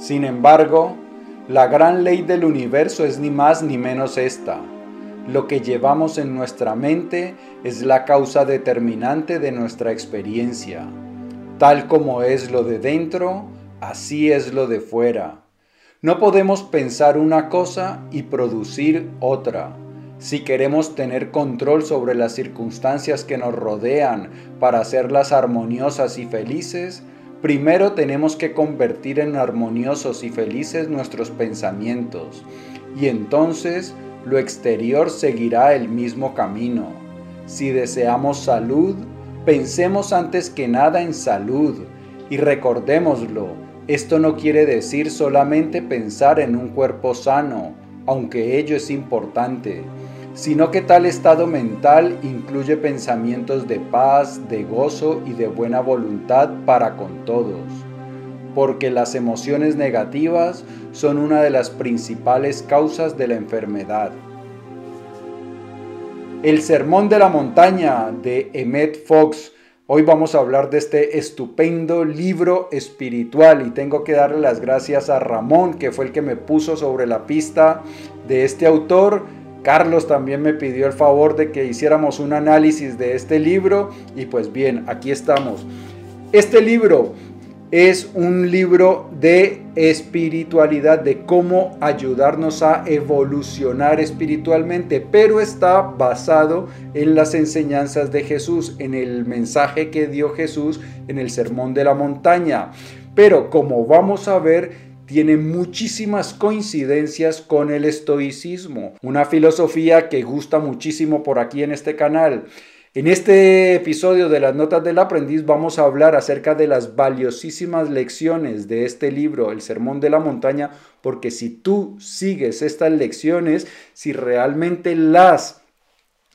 Sin embargo, la gran ley del universo es ni más ni menos esta. Lo que llevamos en nuestra mente es la causa determinante de nuestra experiencia. Tal como es lo de dentro, así es lo de fuera. No podemos pensar una cosa y producir otra. Si queremos tener control sobre las circunstancias que nos rodean para hacerlas armoniosas y felices, primero tenemos que convertir en armoniosos y felices nuestros pensamientos. Y entonces lo exterior seguirá el mismo camino. Si deseamos salud, pensemos antes que nada en salud y recordémoslo, esto no quiere decir solamente pensar en un cuerpo sano, aunque ello es importante, sino que tal estado mental incluye pensamientos de paz, de gozo y de buena voluntad para con todos, porque las emociones negativas son una de las principales causas de la enfermedad. El Sermón de la Montaña de Emmet Fox Hoy vamos a hablar de este estupendo libro espiritual y tengo que darle las gracias a Ramón, que fue el que me puso sobre la pista de este autor. Carlos también me pidió el favor de que hiciéramos un análisis de este libro y pues bien, aquí estamos. Este libro es un libro de espiritualidad, de cómo ayudarnos a evolucionar espiritualmente, pero está basado en las enseñanzas de Jesús, en el mensaje que dio Jesús en el Sermón de la Montaña. Pero como vamos a ver, tiene muchísimas coincidencias con el estoicismo, una filosofía que gusta muchísimo por aquí en este canal. En este episodio de las Notas del Aprendiz vamos a hablar acerca de las valiosísimas lecciones de este libro, El Sermón de la Montaña, porque si tú sigues estas lecciones, si realmente las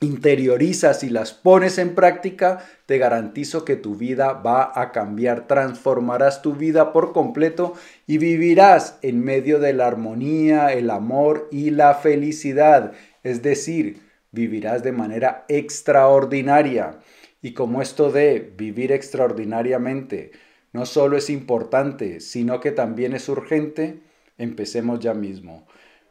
interiorizas y las pones en práctica, te garantizo que tu vida va a cambiar, transformarás tu vida por completo y vivirás en medio de la armonía, el amor y la felicidad. Es decir, vivirás de manera extraordinaria. Y como esto de vivir extraordinariamente no solo es importante, sino que también es urgente, empecemos ya mismo.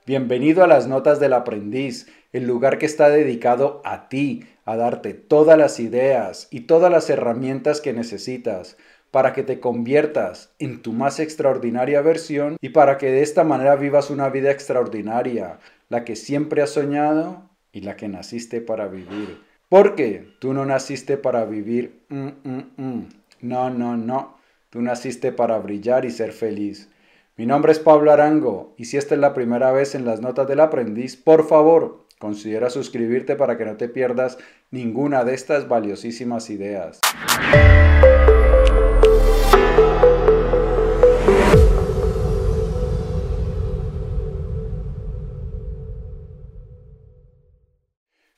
Bienvenido a las Notas del Aprendiz, el lugar que está dedicado a ti, a darte todas las ideas y todas las herramientas que necesitas para que te conviertas en tu más extraordinaria versión y para que de esta manera vivas una vida extraordinaria, la que siempre has soñado y la que naciste para vivir. Porque tú no naciste para vivir, mm, mm, mm. no, no, no, tú naciste para brillar y ser feliz. Mi nombre es Pablo Arango y si esta es la primera vez en las notas del aprendiz, por favor, considera suscribirte para que no te pierdas ninguna de estas valiosísimas ideas.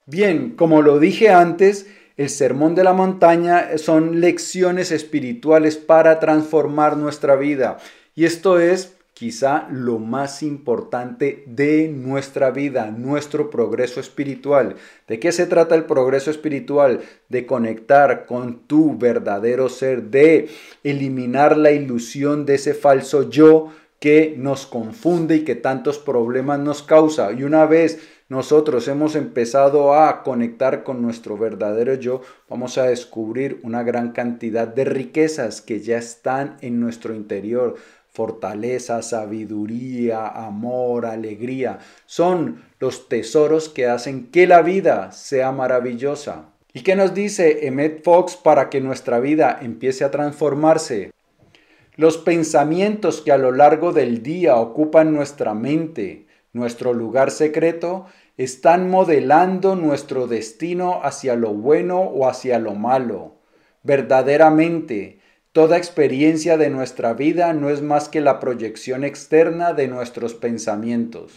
Bien, como lo dije antes, el sermón de la montaña son lecciones espirituales para transformar nuestra vida. Y esto es quizá lo más importante de nuestra vida, nuestro progreso espiritual. ¿De qué se trata el progreso espiritual? De conectar con tu verdadero ser, de eliminar la ilusión de ese falso yo que nos confunde y que tantos problemas nos causa. Y una vez nosotros hemos empezado a conectar con nuestro verdadero yo, vamos a descubrir una gran cantidad de riquezas que ya están en nuestro interior. Fortaleza, sabiduría, amor, alegría. Son los tesoros que hacen que la vida sea maravillosa. ¿Y qué nos dice Emmet Fox para que nuestra vida empiece a transformarse? Los pensamientos que a lo largo del día ocupan nuestra mente, nuestro lugar secreto, están modelando nuestro destino hacia lo bueno o hacia lo malo. Verdaderamente, toda experiencia de nuestra vida no es más que la proyección externa de nuestros pensamientos.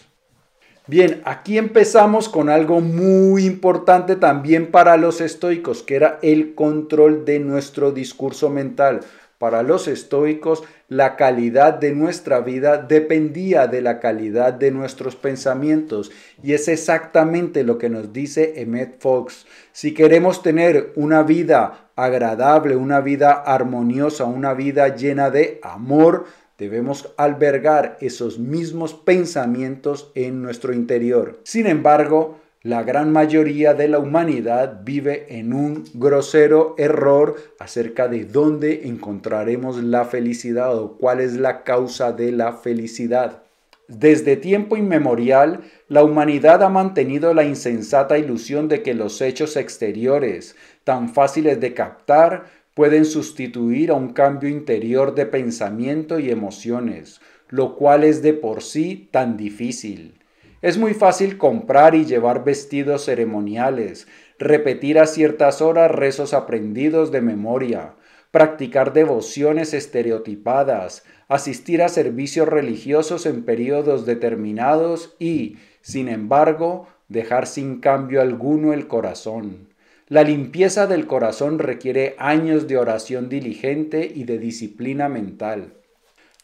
Bien, aquí empezamos con algo muy importante también para los estoicos, que era el control de nuestro discurso mental. Para los estoicos, la calidad de nuestra vida dependía de la calidad de nuestros pensamientos. Y es exactamente lo que nos dice Emmet Fox. Si queremos tener una vida agradable, una vida armoniosa, una vida llena de amor, debemos albergar esos mismos pensamientos en nuestro interior. Sin embargo, la gran mayoría de la humanidad vive en un grosero error acerca de dónde encontraremos la felicidad o cuál es la causa de la felicidad. Desde tiempo inmemorial, la humanidad ha mantenido la insensata ilusión de que los hechos exteriores, tan fáciles de captar, pueden sustituir a un cambio interior de pensamiento y emociones, lo cual es de por sí tan difícil. Es muy fácil comprar y llevar vestidos ceremoniales, repetir a ciertas horas rezos aprendidos de memoria, practicar devociones estereotipadas, asistir a servicios religiosos en periodos determinados y, sin embargo, dejar sin cambio alguno el corazón. La limpieza del corazón requiere años de oración diligente y de disciplina mental.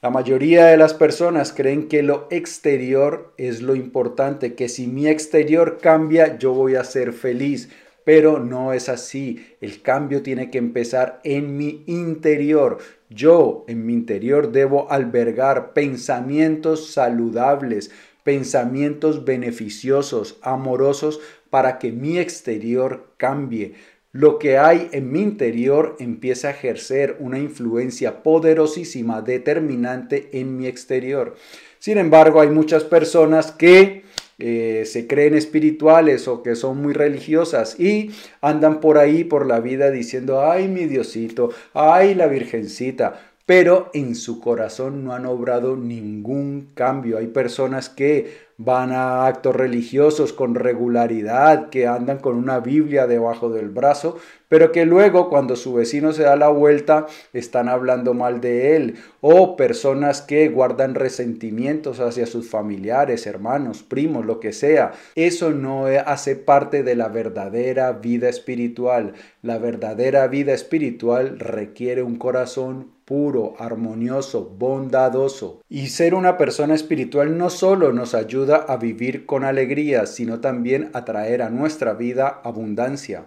La mayoría de las personas creen que lo exterior es lo importante, que si mi exterior cambia yo voy a ser feliz, pero no es así. El cambio tiene que empezar en mi interior. Yo en mi interior debo albergar pensamientos saludables, pensamientos beneficiosos, amorosos, para que mi exterior cambie lo que hay en mi interior empieza a ejercer una influencia poderosísima, determinante en mi exterior. Sin embargo, hay muchas personas que eh, se creen espirituales o que son muy religiosas y andan por ahí por la vida diciendo, ay mi Diosito, ay la Virgencita, pero en su corazón no han obrado ningún cambio. Hay personas que van a actos religiosos con regularidad, que andan con una Biblia debajo del brazo, pero que luego cuando su vecino se da la vuelta están hablando mal de él, o personas que guardan resentimientos hacia sus familiares, hermanos, primos, lo que sea. Eso no hace parte de la verdadera vida espiritual. La verdadera vida espiritual requiere un corazón puro, armonioso, bondadoso. Y ser una persona espiritual no solo nos ayuda a vivir con alegría, sino también a traer a nuestra vida abundancia.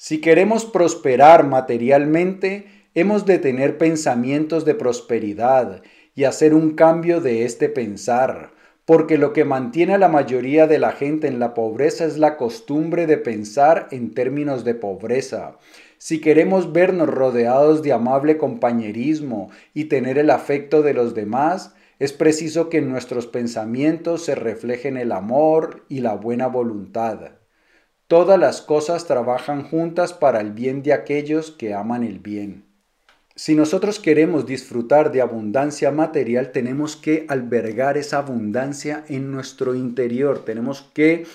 Si queremos prosperar materialmente, hemos de tener pensamientos de prosperidad y hacer un cambio de este pensar, porque lo que mantiene a la mayoría de la gente en la pobreza es la costumbre de pensar en términos de pobreza. Si queremos vernos rodeados de amable compañerismo y tener el afecto de los demás, es preciso que en nuestros pensamientos se reflejen el amor y la buena voluntad. Todas las cosas trabajan juntas para el bien de aquellos que aman el bien. Si nosotros queremos disfrutar de abundancia material, tenemos que albergar esa abundancia en nuestro interior. Tenemos que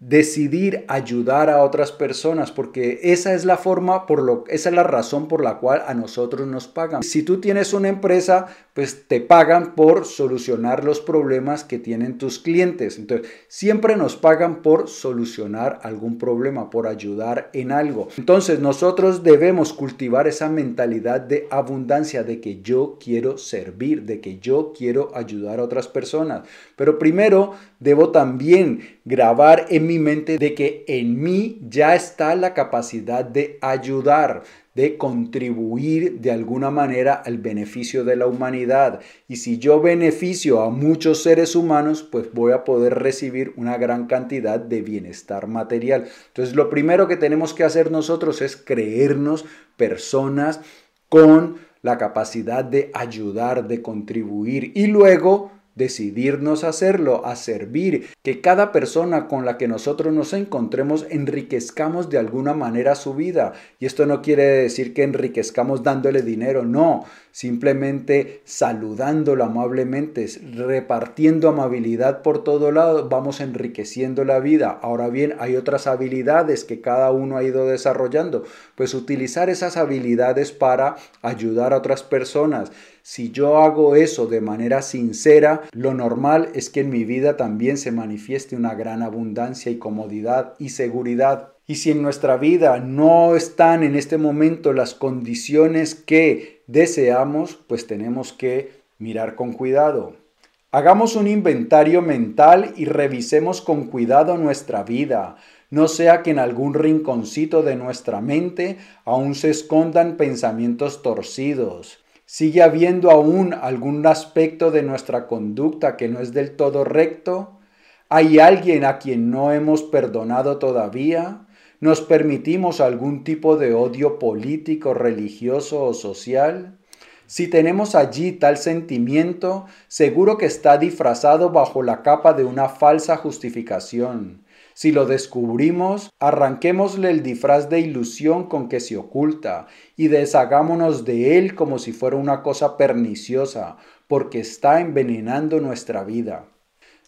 decidir ayudar a otras personas, porque esa es la forma, por lo, esa es la razón por la cual a nosotros nos pagan. Si tú tienes una empresa, pues te pagan por solucionar los problemas que tienen tus clientes. Entonces, siempre nos pagan por solucionar algún problema, por ayudar en algo. Entonces, nosotros debemos cultivar esa mentalidad de abundancia, de que yo quiero servir, de que yo quiero ayudar a otras personas. Pero primero, debo también grabar en mi mente de que en mí ya está la capacidad de ayudar, de contribuir de alguna manera al beneficio de la humanidad. Y si yo beneficio a muchos seres humanos, pues voy a poder recibir una gran cantidad de bienestar material. Entonces, lo primero que tenemos que hacer nosotros es creernos personas con la capacidad de ayudar, de contribuir y luego decidirnos a hacerlo, a servir, que cada persona con la que nosotros nos encontremos enriquezcamos de alguna manera su vida. Y esto no quiere decir que enriquezcamos dándole dinero, no, simplemente saludándolo amablemente, repartiendo amabilidad por todo lado, vamos enriqueciendo la vida. Ahora bien, hay otras habilidades que cada uno ha ido desarrollando, pues utilizar esas habilidades para ayudar a otras personas. Si yo hago eso de manera sincera, lo normal es que en mi vida también se manifieste una gran abundancia y comodidad y seguridad. Y si en nuestra vida no están en este momento las condiciones que deseamos, pues tenemos que mirar con cuidado. Hagamos un inventario mental y revisemos con cuidado nuestra vida. No sea que en algún rinconcito de nuestra mente aún se escondan pensamientos torcidos ¿Sigue habiendo aún algún aspecto de nuestra conducta que no es del todo recto? ¿Hay alguien a quien no hemos perdonado todavía? ¿Nos permitimos algún tipo de odio político, religioso o social? Si tenemos allí tal sentimiento, seguro que está disfrazado bajo la capa de una falsa justificación. Si lo descubrimos, arranquémosle el disfraz de ilusión con que se oculta y deshagámonos de él como si fuera una cosa perniciosa, porque está envenenando nuestra vida.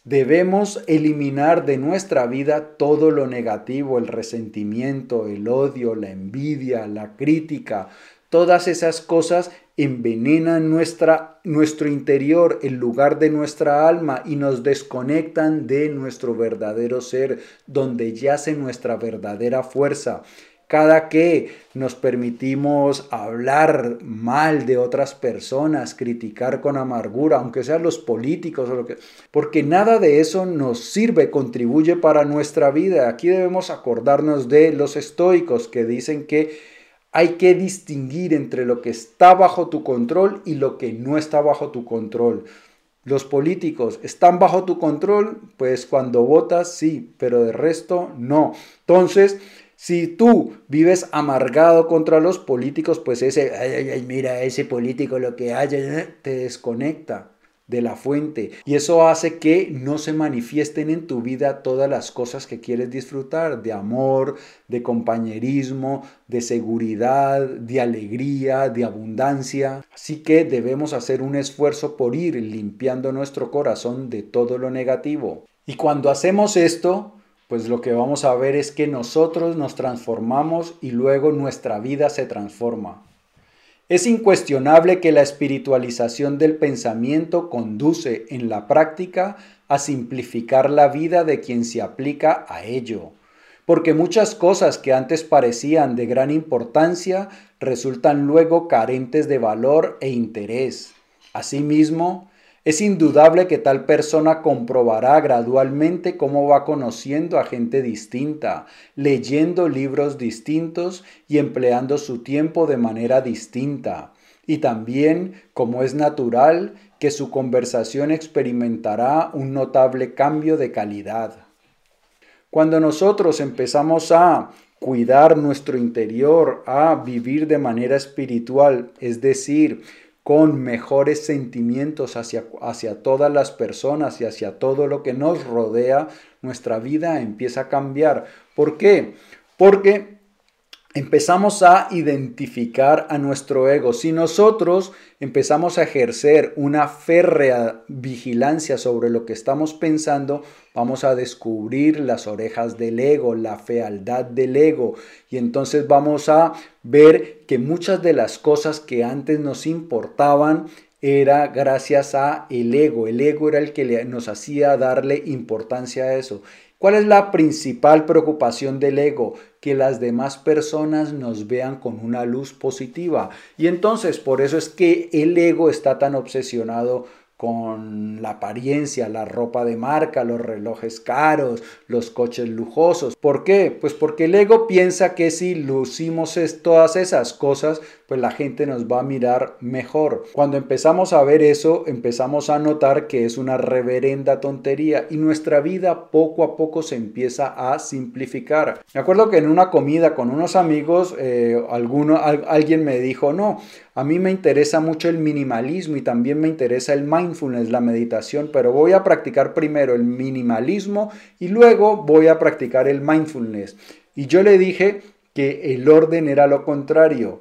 Debemos eliminar de nuestra vida todo lo negativo, el resentimiento, el odio, la envidia, la crítica, todas esas cosas envenenan nuestra, nuestro interior, el lugar de nuestra alma y nos desconectan de nuestro verdadero ser, donde yace nuestra verdadera fuerza. Cada que nos permitimos hablar mal de otras personas, criticar con amargura, aunque sean los políticos o lo que, porque nada de eso nos sirve, contribuye para nuestra vida. Aquí debemos acordarnos de los estoicos que dicen que hay que distinguir entre lo que está bajo tu control y lo que no está bajo tu control. Los políticos están bajo tu control, pues cuando votas sí, pero de resto no. Entonces, si tú vives amargado contra los políticos, pues ese, ay, ay, mira, ese político lo que haya, te desconecta de la fuente y eso hace que no se manifiesten en tu vida todas las cosas que quieres disfrutar de amor, de compañerismo, de seguridad, de alegría, de abundancia. Así que debemos hacer un esfuerzo por ir limpiando nuestro corazón de todo lo negativo. Y cuando hacemos esto, pues lo que vamos a ver es que nosotros nos transformamos y luego nuestra vida se transforma. Es incuestionable que la espiritualización del pensamiento conduce en la práctica a simplificar la vida de quien se aplica a ello, porque muchas cosas que antes parecían de gran importancia resultan luego carentes de valor e interés. Asimismo, es indudable que tal persona comprobará gradualmente cómo va conociendo a gente distinta, leyendo libros distintos y empleando su tiempo de manera distinta. Y también, como es natural, que su conversación experimentará un notable cambio de calidad. Cuando nosotros empezamos a cuidar nuestro interior, a vivir de manera espiritual, es decir, con mejores sentimientos hacia, hacia todas las personas y hacia todo lo que nos rodea, nuestra vida empieza a cambiar. ¿Por qué? Porque empezamos a identificar a nuestro ego. Si nosotros empezamos a ejercer una férrea vigilancia sobre lo que estamos pensando, vamos a descubrir las orejas del ego, la fealdad del ego. Y entonces vamos a ver que muchas de las cosas que antes nos importaban era gracias a el ego. El ego era el que nos hacía darle importancia a eso. ¿Cuál es la principal preocupación del ego? Que las demás personas nos vean con una luz positiva. Y entonces por eso es que el ego está tan obsesionado con la apariencia, la ropa de marca, los relojes caros, los coches lujosos. ¿Por qué? Pues porque el ego piensa que si lucimos todas esas cosas, pues la gente nos va a mirar mejor. Cuando empezamos a ver eso, empezamos a notar que es una reverenda tontería y nuestra vida poco a poco se empieza a simplificar. Me acuerdo que en una comida con unos amigos, eh, alguno, alguien me dijo, no, a mí me interesa mucho el minimalismo y también me interesa el mindfulness, la meditación, pero voy a practicar primero el minimalismo y luego voy a practicar el mindfulness. Y yo le dije que el orden era lo contrario.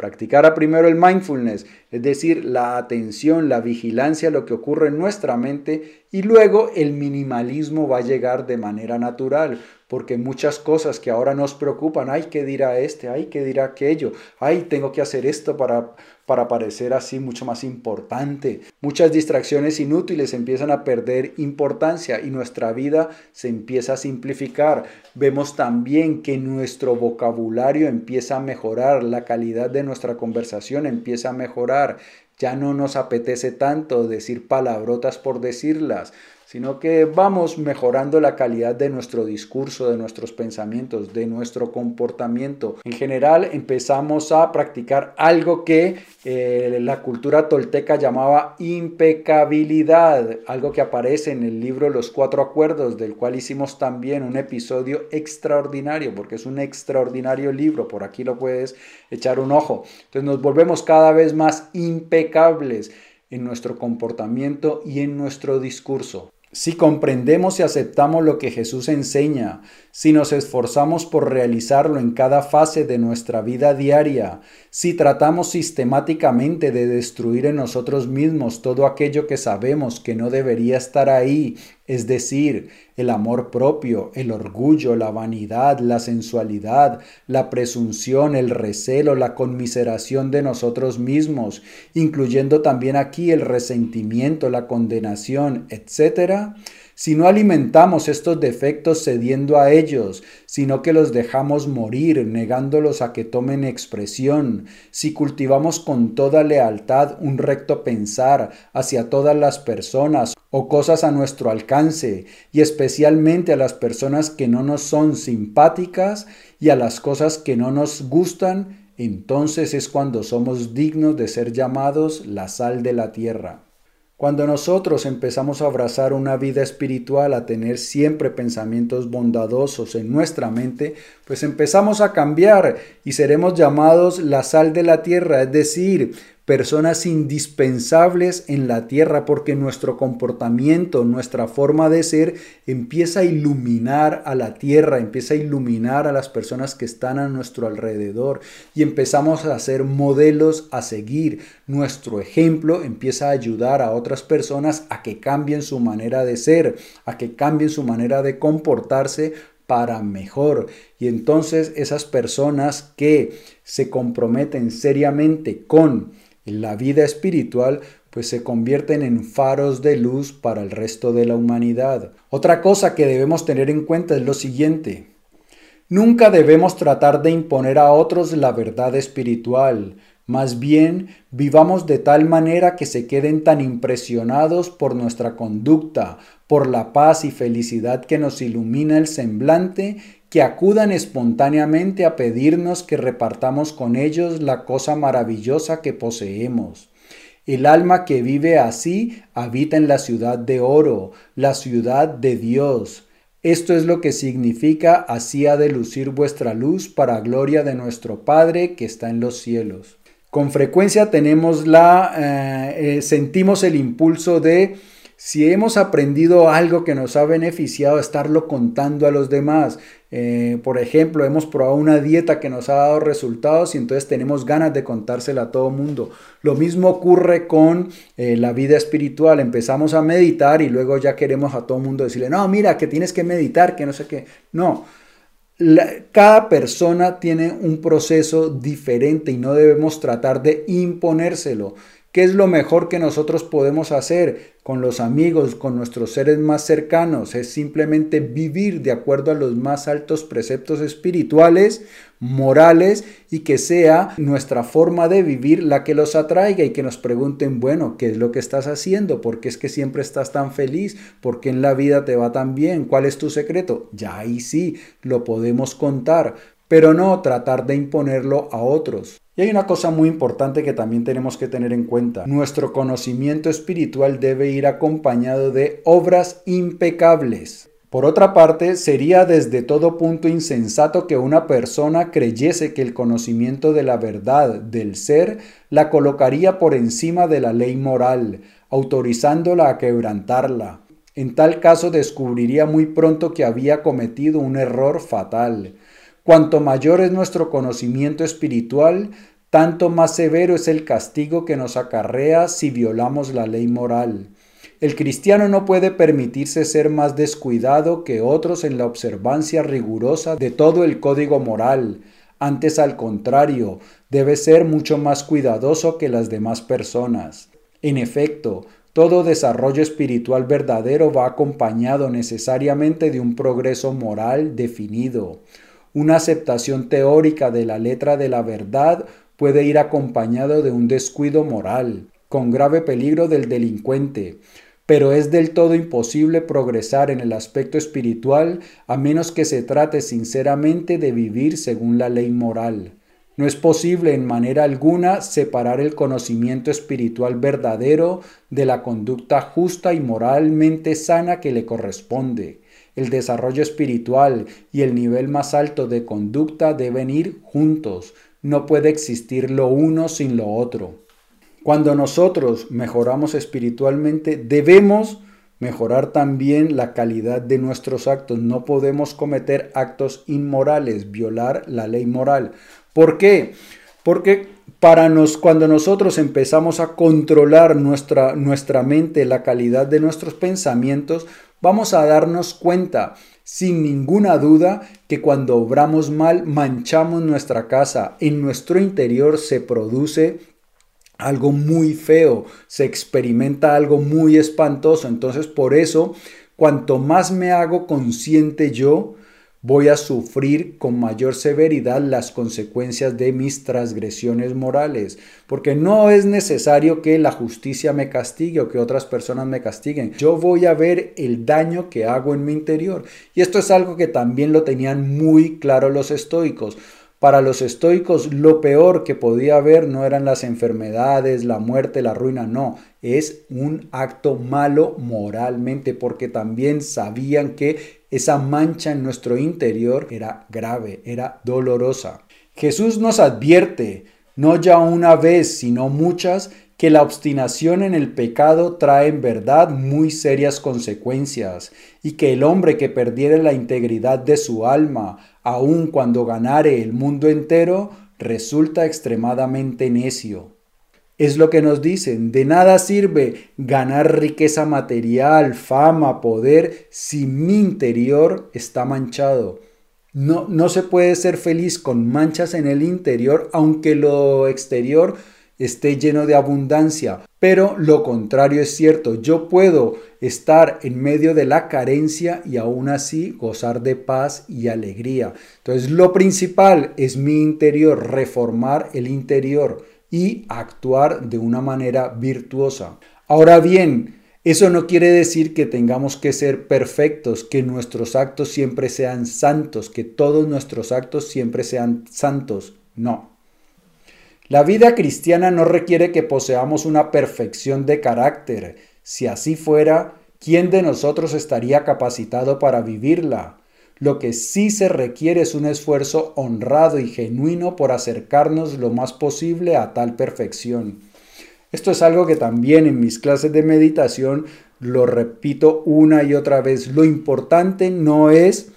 Practicara primero el mindfulness, es decir, la atención, la vigilancia lo que ocurre en nuestra mente y luego el minimalismo va a llegar de manera natural, porque muchas cosas que ahora nos preocupan, ay, ¿qué dirá este? Ay, ¿qué dirá aquello? Ay, tengo que hacer esto para, para parecer así mucho más importante. Muchas distracciones inútiles empiezan a perder importancia y nuestra vida se empieza a simplificar. Vemos también que nuestro vocabulario empieza a mejorar, la calidad de nuestra conversación empieza a mejorar. Ya no nos apetece tanto decir palabrotas por decirlas, sino que vamos mejorando la calidad de nuestro discurso, de nuestros pensamientos, de nuestro comportamiento. En general empezamos a practicar algo que eh, la cultura tolteca llamaba impecabilidad, algo que aparece en el libro Los Cuatro Acuerdos, del cual hicimos también un episodio extraordinario, porque es un extraordinario libro, por aquí lo puedes echar un ojo. Entonces nos volvemos cada vez más impecables en nuestro comportamiento y en nuestro discurso. Si comprendemos y aceptamos lo que Jesús enseña, si nos esforzamos por realizarlo en cada fase de nuestra vida diaria, si tratamos sistemáticamente de destruir en nosotros mismos todo aquello que sabemos que no debería estar ahí, es decir, el amor propio, el orgullo, la vanidad, la sensualidad, la presunción, el recelo, la conmiseración de nosotros mismos, incluyendo también aquí el resentimiento, la condenación, etc., si no alimentamos estos defectos cediendo a ellos, sino que los dejamos morir, negándolos a que tomen expresión, si cultivamos con toda lealtad un recto pensar hacia todas las personas o cosas a nuestro alcance, y especialmente a las personas que no nos son simpáticas y a las cosas que no nos gustan, entonces es cuando somos dignos de ser llamados la sal de la tierra. Cuando nosotros empezamos a abrazar una vida espiritual, a tener siempre pensamientos bondadosos en nuestra mente, pues empezamos a cambiar y seremos llamados la sal de la tierra, es decir, personas indispensables en la tierra porque nuestro comportamiento, nuestra forma de ser empieza a iluminar a la tierra, empieza a iluminar a las personas que están a nuestro alrededor y empezamos a ser modelos a seguir. Nuestro ejemplo empieza a ayudar a otras personas a que cambien su manera de ser, a que cambien su manera de comportarse para mejor. Y entonces esas personas que se comprometen seriamente con la vida espiritual, pues se convierten en faros de luz para el resto de la humanidad. Otra cosa que debemos tener en cuenta es lo siguiente. Nunca debemos tratar de imponer a otros la verdad espiritual. Más bien, vivamos de tal manera que se queden tan impresionados por nuestra conducta, por la paz y felicidad que nos ilumina el semblante, que acudan espontáneamente a pedirnos que repartamos con ellos la cosa maravillosa que poseemos. El alma que vive así habita en la ciudad de oro, la ciudad de Dios. Esto es lo que significa así ha de lucir vuestra luz para gloria de nuestro Padre que está en los cielos. Con frecuencia tenemos la, eh, eh, sentimos el impulso de si hemos aprendido algo que nos ha beneficiado, estarlo contando a los demás. Eh, por ejemplo, hemos probado una dieta que nos ha dado resultados y entonces tenemos ganas de contársela a todo mundo. Lo mismo ocurre con eh, la vida espiritual. Empezamos a meditar y luego ya queremos a todo mundo decirle, no, mira, que tienes que meditar, que no sé qué. No. cada persona tiene un proceso diferente y no debemos tratar de imponérselo. ¿Qué es lo mejor que nosotros podemos hacer con los amigos, con nuestros seres más cercanos? Es simplemente vivir de acuerdo a los más altos preceptos espirituales, morales y que sea nuestra forma de vivir la que los atraiga y que nos pregunten, bueno, ¿qué es lo que estás haciendo? ¿Por qué es que siempre estás tan feliz? ¿Por qué en la vida te va tan bien? ¿Cuál es tu secreto? Ya ahí sí, lo podemos contar, pero no tratar de imponerlo a otros. Y hay una cosa muy importante que también tenemos que tener en cuenta. Nuestro conocimiento espiritual debe ir acompañado de obras impecables. Por otra parte, sería desde todo punto insensato que una persona creyese que el conocimiento de la verdad del ser la colocaría por encima de la ley moral, autorizándola a quebrantarla. En tal caso descubriría muy pronto que había cometido un error fatal. Cuanto mayor es nuestro conocimiento espiritual, tanto más severo es el castigo que nos acarrea si violamos la ley moral. El cristiano no puede permitirse ser más descuidado que otros en la observancia rigurosa de todo el código moral. Antes, al contrario, debe ser mucho más cuidadoso que las demás personas. En efecto, todo desarrollo espiritual verdadero va acompañado necesariamente de un progreso moral definido. Una aceptación teórica de la letra de la verdad puede ir acompañado de un descuido moral, con grave peligro del delincuente. pero es del todo imposible progresar en el aspecto espiritual a menos que se trate sinceramente de vivir según la ley moral. No es posible en manera alguna separar el conocimiento espiritual verdadero de la conducta justa y moralmente sana que le corresponde. El desarrollo espiritual y el nivel más alto de conducta deben ir juntos. No puede existir lo uno sin lo otro. Cuando nosotros mejoramos espiritualmente, debemos mejorar también la calidad de nuestros actos. No podemos cometer actos inmorales, violar la ley moral. ¿Por qué? Porque para nos, cuando nosotros empezamos a controlar nuestra, nuestra mente, la calidad de nuestros pensamientos, vamos a darnos cuenta sin ninguna duda que cuando obramos mal manchamos nuestra casa, en nuestro interior se produce algo muy feo, se experimenta algo muy espantoso. Entonces por eso, cuanto más me hago consciente yo, voy a sufrir con mayor severidad las consecuencias de mis transgresiones morales, porque no es necesario que la justicia me castigue o que otras personas me castiguen. Yo voy a ver el daño que hago en mi interior. Y esto es algo que también lo tenían muy claro los estoicos. Para los estoicos lo peor que podía haber no eran las enfermedades, la muerte, la ruina, no, es un acto malo moralmente porque también sabían que esa mancha en nuestro interior era grave, era dolorosa. Jesús nos advierte, no ya una vez, sino muchas, que la obstinación en el pecado trae en verdad muy serias consecuencias, y que el hombre que perdiere la integridad de su alma, aun cuando ganare el mundo entero, resulta extremadamente necio. Es lo que nos dicen, de nada sirve ganar riqueza material, fama, poder, si mi interior está manchado. No, no se puede ser feliz con manchas en el interior, aunque lo exterior esté lleno de abundancia. Pero lo contrario es cierto, yo puedo estar en medio de la carencia y aún así gozar de paz y alegría. Entonces lo principal es mi interior, reformar el interior y actuar de una manera virtuosa. Ahora bien, eso no quiere decir que tengamos que ser perfectos, que nuestros actos siempre sean santos, que todos nuestros actos siempre sean santos. No. La vida cristiana no requiere que poseamos una perfección de carácter. Si así fuera, ¿quién de nosotros estaría capacitado para vivirla? Lo que sí se requiere es un esfuerzo honrado y genuino por acercarnos lo más posible a tal perfección. Esto es algo que también en mis clases de meditación lo repito una y otra vez. Lo importante no es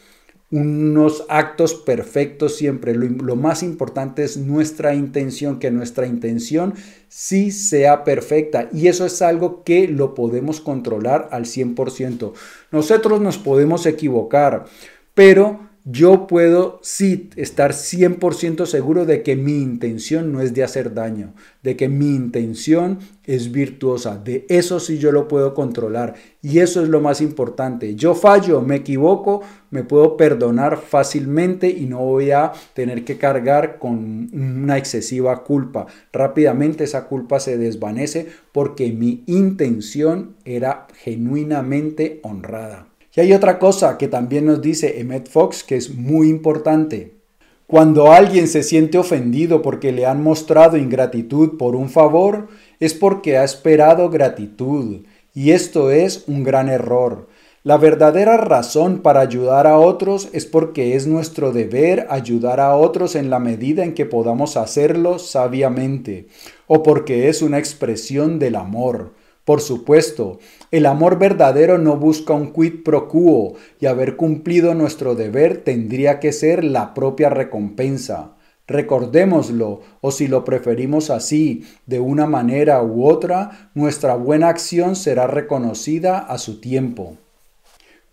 unos actos perfectos siempre. Lo, más importante es nuestra intención, que nuestra intención sí sea perfecta. Y eso es algo que lo podemos controlar al 100%. Nosotros nos podemos equivocar, pero yo puedo sí estar 100% seguro de que mi intención no es de hacer daño, de que mi intención es virtuosa, de eso sí yo lo puedo controlar y eso es lo más importante. Yo fallo, me equivoco, me puedo perdonar fácilmente y no voy a tener que cargar con una excesiva culpa. Rápidamente esa culpa se desvanece porque mi intención era genuinamente honrada. Y hay otra cosa que también nos dice Emmet Fox que es muy importante. Cuando alguien se siente ofendido porque le han mostrado ingratitud por un favor, es porque ha esperado gratitud. Y esto es un gran error. La verdadera razón para ayudar a otros es porque es nuestro deber ayudar a otros en la medida en que podamos hacerlo sabiamente, o porque es una expresión del amor. Por supuesto, el amor verdadero no busca un quid pro quo y haber cumplido nuestro deber tendría que ser la propia recompensa. Recordémoslo, o si lo preferimos así, de una manera u otra, nuestra buena acción será reconocida a su tiempo.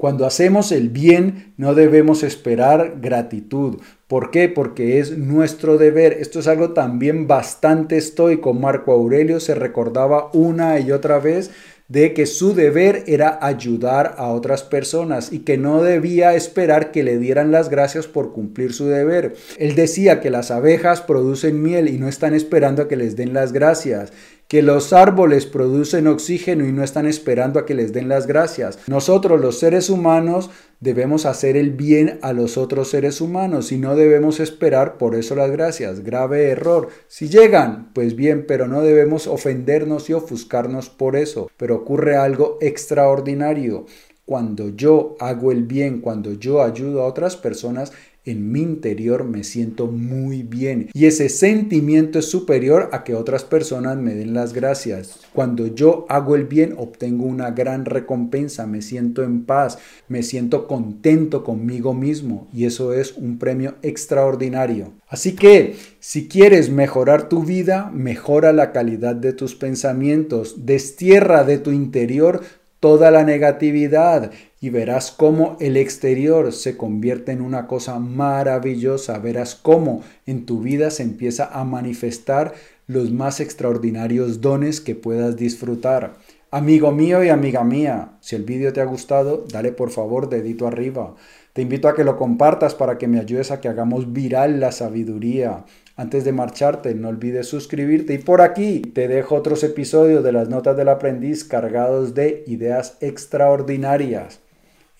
Cuando hacemos el bien no debemos esperar gratitud. ¿Por qué? Porque es nuestro deber. Esto es algo también bastante estoico. Marco Aurelio se recordaba una y otra vez de que su deber era ayudar a otras personas y que no debía esperar que le dieran las gracias por cumplir su deber. Él decía que las abejas producen miel y no están esperando a que les den las gracias, que los árboles producen oxígeno y no están esperando a que les den las gracias. Nosotros los seres humanos debemos hacer el bien a los otros seres humanos y no debemos esperar por eso las gracias. Grave error. Si llegan, pues bien, pero no debemos ofendernos y ofuscarnos por eso. Pero ocurre algo extraordinario. Cuando yo hago el bien, cuando yo ayudo a otras personas, en mi interior me siento muy bien y ese sentimiento es superior a que otras personas me den las gracias. Cuando yo hago el bien obtengo una gran recompensa, me siento en paz, me siento contento conmigo mismo y eso es un premio extraordinario. Así que si quieres mejorar tu vida, mejora la calidad de tus pensamientos, destierra de tu interior toda la negatividad y verás cómo el exterior se convierte en una cosa maravillosa, verás cómo en tu vida se empieza a manifestar los más extraordinarios dones que puedas disfrutar. Amigo mío y amiga mía, si el vídeo te ha gustado, dale por favor dedito arriba. Te invito a que lo compartas para que me ayudes a que hagamos viral la sabiduría. Antes de marcharte, no olvides suscribirte y por aquí te dejo otros episodios de las notas del aprendiz cargados de ideas extraordinarias.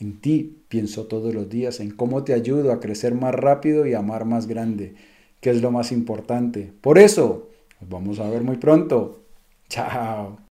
En ti pienso todos los días en cómo te ayudo a crecer más rápido y amar más grande, que es lo más importante. Por eso, nos vamos a ver muy pronto. Chao.